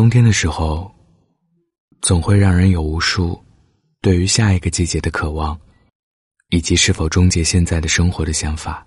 冬天的时候，总会让人有无数对于下一个季节的渴望，以及是否终结现在的生活的想法。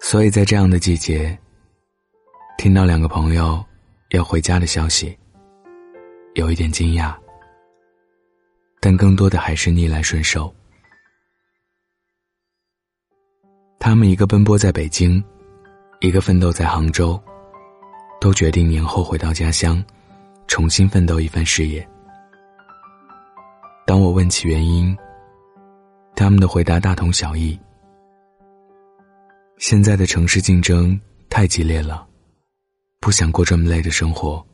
所以在这样的季节，听到两个朋友要回家的消息，有一点惊讶，但更多的还是逆来顺受。他们一个奔波在北京，一个奋斗在杭州，都决定年后回到家乡，重新奋斗一番事业。当我问起原因，他们的回答大同小异：现在的城市竞争太激烈了，不想过这么累的生活。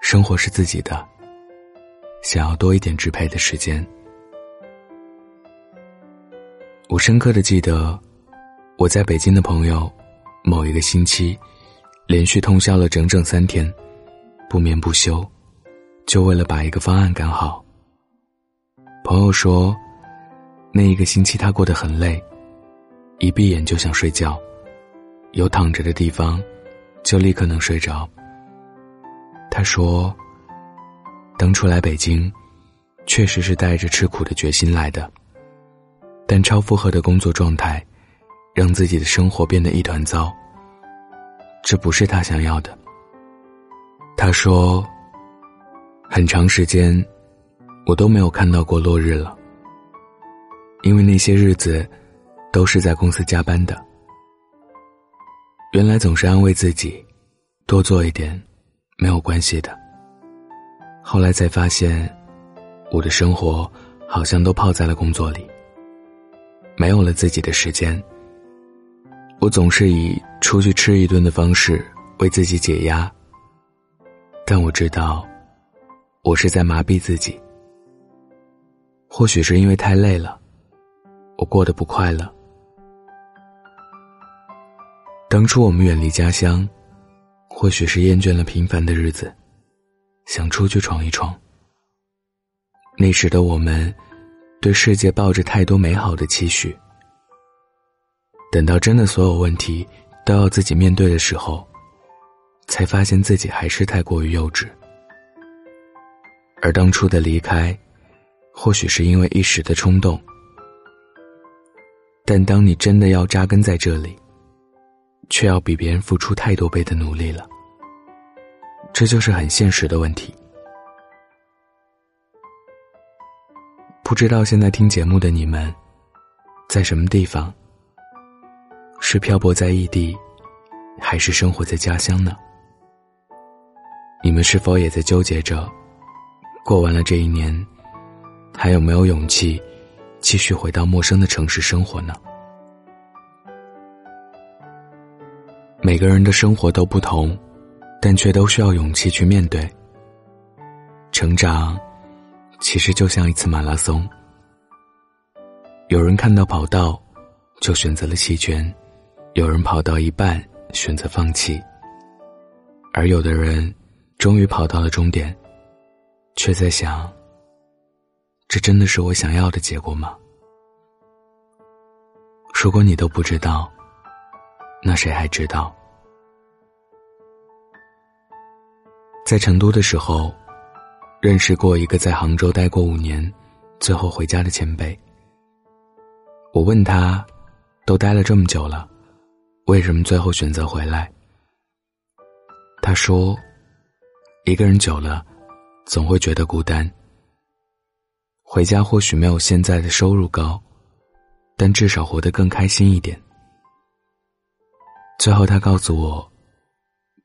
生活是自己的，想要多一点支配的时间。我深刻的记得，我在北京的朋友，某一个星期，连续通宵了整整三天，不眠不休，就为了把一个方案赶好。朋友说，那一个星期他过得很累，一闭眼就想睡觉，有躺着的地方，就立刻能睡着。他说，当初来北京，确实是带着吃苦的决心来的。但超负荷的工作状态，让自己的生活变得一团糟。这不是他想要的。他说：“很长时间，我都没有看到过落日了，因为那些日子，都是在公司加班的。原来总是安慰自己，多做一点，没有关系的。后来才发现，我的生活好像都泡在了工作里。”没有了自己的时间，我总是以出去吃一顿的方式为自己解压。但我知道，我是在麻痹自己。或许是因为太累了，我过得不快乐。当初我们远离家乡，或许是厌倦了平凡的日子，想出去闯一闯。那时的我们。对世界抱着太多美好的期许，等到真的所有问题都要自己面对的时候，才发现自己还是太过于幼稚。而当初的离开，或许是因为一时的冲动，但当你真的要扎根在这里，却要比别人付出太多倍的努力了。这就是很现实的问题。不知道现在听节目的你们，在什么地方？是漂泊在异地，还是生活在家乡呢？你们是否也在纠结着，过完了这一年，还有没有勇气继续回到陌生的城市生活呢？每个人的生活都不同，但却都需要勇气去面对。成长。其实就像一次马拉松，有人看到跑道，就选择了弃权；有人跑到一半选择放弃，而有的人终于跑到了终点，却在想：这真的是我想要的结果吗？如果你都不知道，那谁还知道？在成都的时候。认识过一个在杭州待过五年，最后回家的前辈。我问他，都待了这么久了，为什么最后选择回来？他说，一个人久了，总会觉得孤单。回家或许没有现在的收入高，但至少活得更开心一点。最后，他告诉我，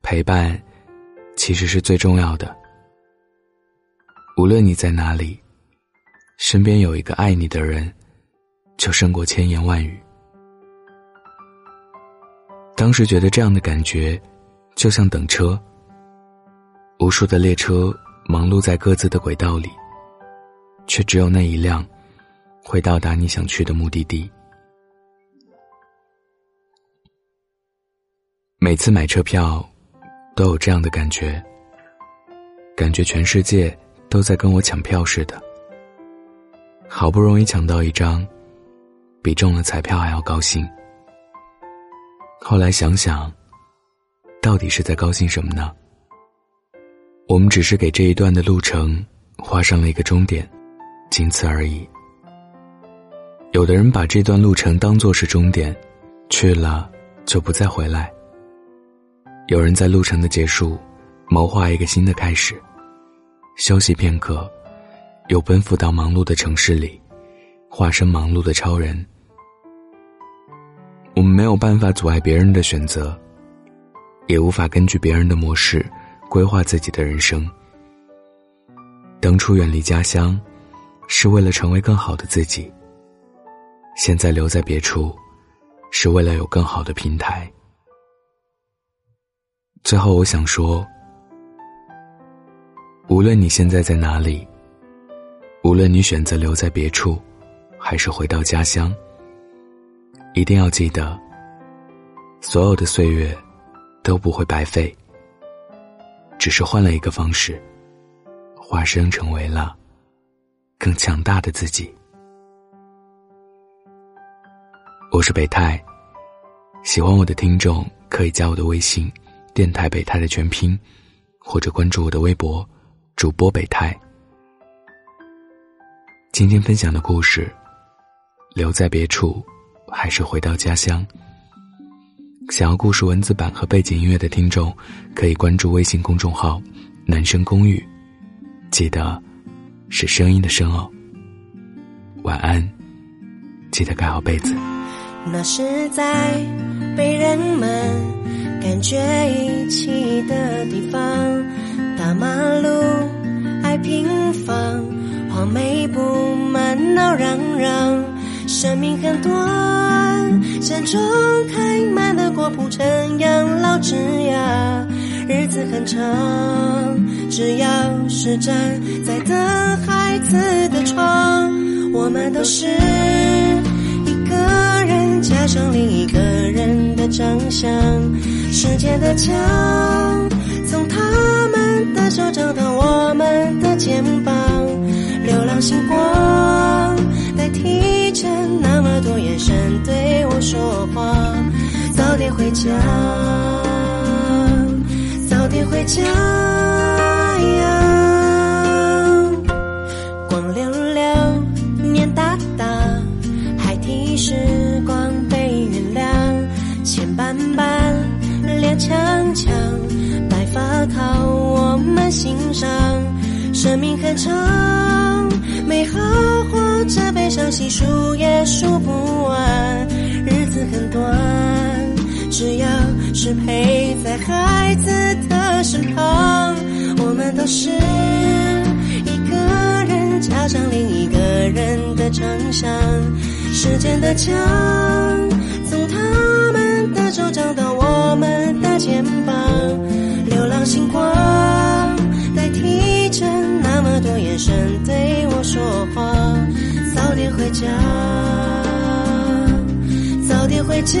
陪伴，其实是最重要的。无论你在哪里，身边有一个爱你的人，就胜过千言万语。当时觉得这样的感觉，就像等车。无数的列车忙碌在各自的轨道里，却只有那一辆，会到达你想去的目的地。每次买车票，都有这样的感觉，感觉全世界。都在跟我抢票似的，好不容易抢到一张，比中了彩票还要高兴。后来想想，到底是在高兴什么呢？我们只是给这一段的路程画上了一个终点，仅此而已。有的人把这段路程当作是终点，去了就不再回来。有人在路程的结束，谋划一个新的开始，休息片刻，又奔赴到忙碌的城市里，化身忙碌的超人。我们没有办法阻碍别人的选择，也无法根据别人的模式规划自己的人生。当初远离家乡，是为了成为更好的自己。现在留在别处，是为了有更好的平台。最后，我想说，无论你现在在哪里，无论你选择留在别处，还是回到家乡，一定要记得，所有的岁月都不会白费，只是换了一个方式，化身成为了更强大的自己。我是北泰，喜欢我的听众可以加我的微信“电台北泰”的全拼，或者关注我的微博“主播北泰”。今天分享的故事，留在别处还是回到家乡？想要故事文字版和背景音乐的听众，可以关注微信公众号“男生公寓”，记得是声音的声哦。晚安，记得盖好被子。那是在被人们感觉遗弃的地方，大马路爱平房，黄梅布满闹嚷嚷。生命很短，山中开满的果铺成养老枝桠。日子很长，只要是站在等孩子的窗，我们都是一个人。加上另一个人的长相，时间的墙，从他们的手掌到我们的肩膀，流浪星光代替着那么多眼神对我说话，早点回家，早点回家呀，光溜溜，面大大，还提示。强强白发靠我们欣赏，生命很长，美好或者悲伤，细数也数不完。日子很短，只要是陪在孩子的身旁，我们都是一个人加上另一个人的长相。时间的墙，从他们的手掌到我们的。肩膀，流浪星光代替着那么多眼神说话。早点回家，早点回家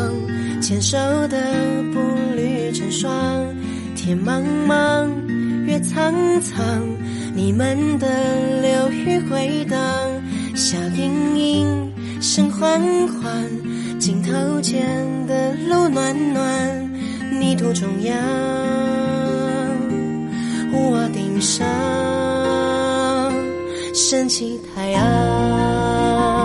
牵手的步履成双。天茫茫，月苍苍，你们的流语回荡。笑盈盈，声缓缓，镜头前的路暖暖。泥土中央，屋顶上升起太阳。